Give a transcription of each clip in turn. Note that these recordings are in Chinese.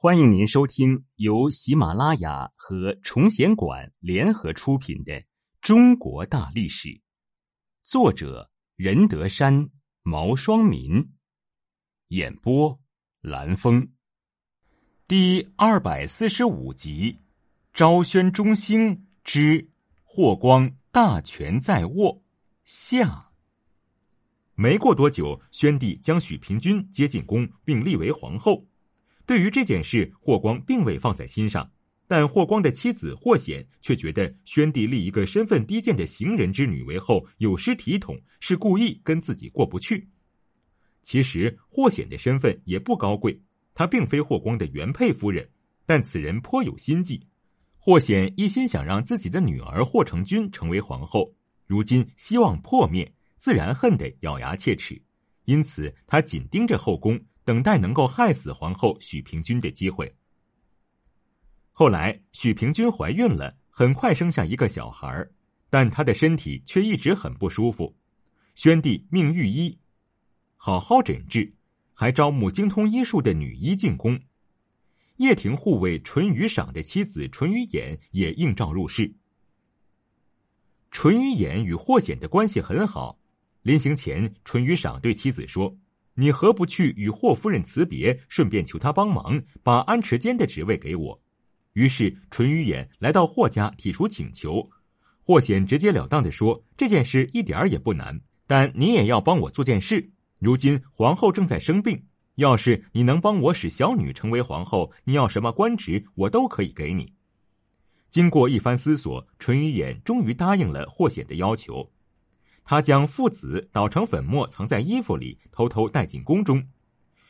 欢迎您收听由喜马拉雅和崇贤馆联合出品的《中国大历史》，作者任德山、毛双民，演播蓝峰，第二百四十五集《昭宣中兴之霍光大权在握》下。没过多久，宣帝将许平君接进宫，并立为皇后。对于这件事，霍光并未放在心上，但霍光的妻子霍显却觉得宣帝立一个身份低贱的行人之女为后有失体统，是故意跟自己过不去。其实霍显的身份也不高贵，她并非霍光的原配夫人，但此人颇有心计。霍显一心想让自己的女儿霍成君成为皇后，如今希望破灭，自然恨得咬牙切齿，因此他紧盯着后宫。等待能够害死皇后许平君的机会。后来，许平君怀孕了，很快生下一个小孩儿但她的身体却一直很不舒服。宣帝命御医好好诊治，还招募精通医术的女医进宫。掖庭护卫淳于赏的妻子淳于衍也应召入室。淳于衍与霍显的关系很好，临行前，淳于赏对妻子说。你何不去与霍夫人辞别，顺便求她帮忙，把安池监的职位给我？于是淳于衍来到霍家提出请求，霍显直截了当的说：“这件事一点儿也不难，但你也要帮我做件事。如今皇后正在生病，要是你能帮我使小女成为皇后，你要什么官职，我都可以给你。”经过一番思索，淳于衍终于答应了霍显的要求。他将父子捣成粉末，藏在衣服里，偷偷带进宫中。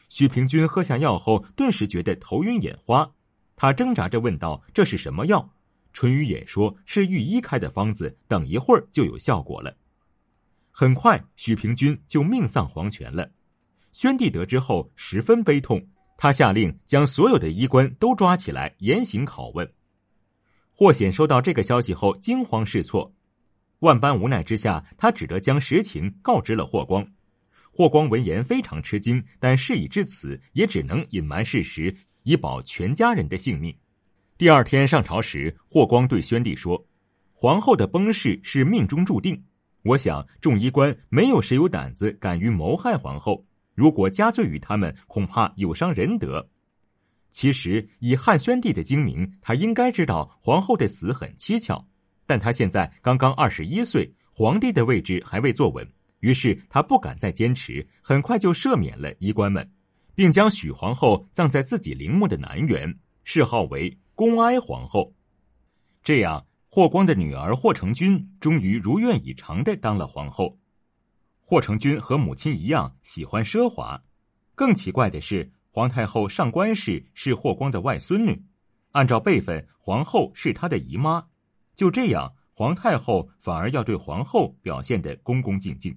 许平君喝下药后，顿时觉得头晕眼花。他挣扎着问道：“这是什么药？”淳于衍说：“是御医开的方子，等一会儿就有效果了。”很快，许平君就命丧黄泉了。宣帝得知后十分悲痛，他下令将所有的医官都抓起来严刑拷问。霍显收到这个消息后，惊慌失措。万般无奈之下，他只得将实情告知了霍光。霍光闻言非常吃惊，但事已至此，也只能隐瞒事实，以保全家人的性命。第二天上朝时，霍光对宣帝说：“皇后的崩逝是命中注定。我想众医官没有谁有胆子敢于谋害皇后，如果加罪于他们，恐怕有伤仁德。其实以汉宣帝的精明，他应该知道皇后的死很蹊跷。”但他现在刚刚二十一岁，皇帝的位置还未坐稳，于是他不敢再坚持，很快就赦免了医官们，并将许皇后葬在自己陵墓的南园，谥号为恭哀皇后。这样，霍光的女儿霍成君终于如愿以偿的当了皇后。霍成君和母亲一样喜欢奢华，更奇怪的是，皇太后上官氏是霍光的外孙女，按照辈分，皇后是他的姨妈。就这样，皇太后反而要对皇后表现得恭恭敬敬。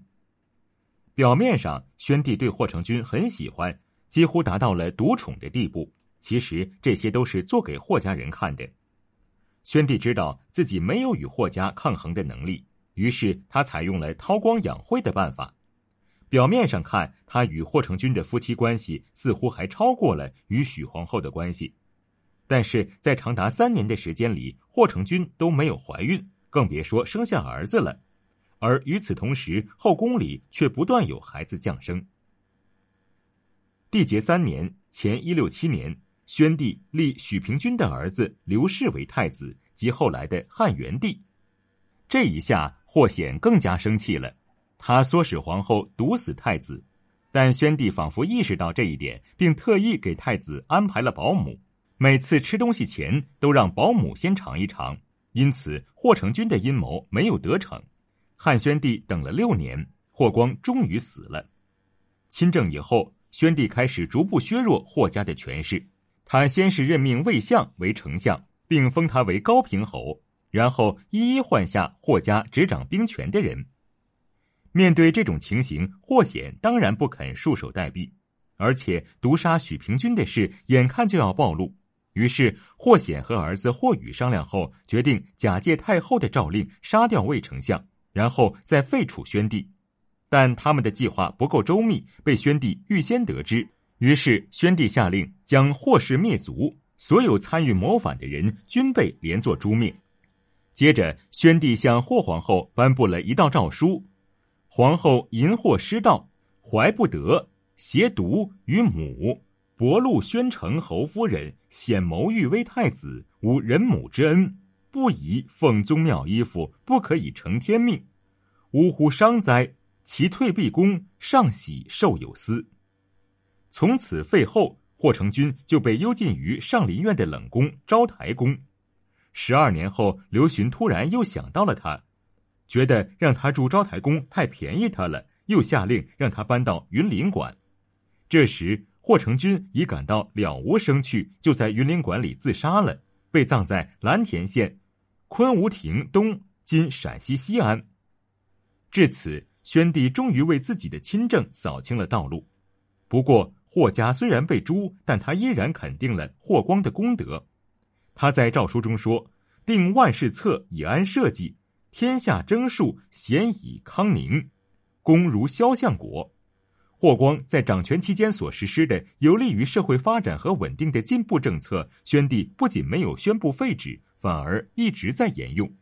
表面上，宣帝对霍成君很喜欢，几乎达到了独宠的地步。其实这些都是做给霍家人看的。宣帝知道自己没有与霍家抗衡的能力，于是他采用了韬光养晦的办法。表面上看，他与霍成君的夫妻关系似乎还超过了与许皇后的关系。但是在长达三年的时间里，霍成君都没有怀孕，更别说生下儿子了。而与此同时，后宫里却不断有孩子降生。缔结三年（前一六七年），宣帝立许平君的儿子刘氏为太子，即后来的汉元帝。这一下，霍显更加生气了，他唆使皇后毒死太子。但宣帝仿佛意识到这一点，并特意给太子安排了保姆。每次吃东西前都让保姆先尝一尝，因此霍成君的阴谋没有得逞。汉宣帝等了六年，霍光终于死了。亲政以后，宣帝开始逐步削弱霍家的权势。他先是任命魏相为丞相，并封他为高平侯，然后一一换下霍家执掌兵权的人。面对这种情形，霍显当然不肯束手待毙，而且毒杀许平君的事眼看就要暴露。于是，霍显和儿子霍宇商量后，决定假借太后的诏令杀掉魏丞相，然后再废除宣帝。但他们的计划不够周密，被宣帝预先得知，于是宣帝下令将霍氏灭族，所有参与谋反的人均被连坐诛灭。接着，宣帝向霍皇后颁布了一道诏书：皇后淫惑失道，怀不得，邪毒于母，伯禄宣城侯夫人，显谋欲为太子，无人母之恩，不以奉宗庙衣服，不可以承天命。呜呼伤哉！其退避宫，上喜受有司。从此废后，霍成君就被幽禁于上林苑的冷宫昭台宫。十二年后，刘询突然又想到了他，觉得让他住昭台宫太便宜他了，又下令让他搬到云林馆。这时，霍成君已感到了无生趣，就在云林馆里自杀了，被葬在蓝田县昆吾亭东（今陕西西安）。至此，宣帝终于为自己的亲政扫清了道路。不过，霍家虽然被诛，但他依然肯定了霍光的功德。他在诏书中说：“定万事策以安社稷，天下征数咸以康宁，功如萧相国。”霍光在掌权期间所实施的有利于社会发展和稳定的进步政策，宣帝不仅没有宣布废止，反而一直在沿用。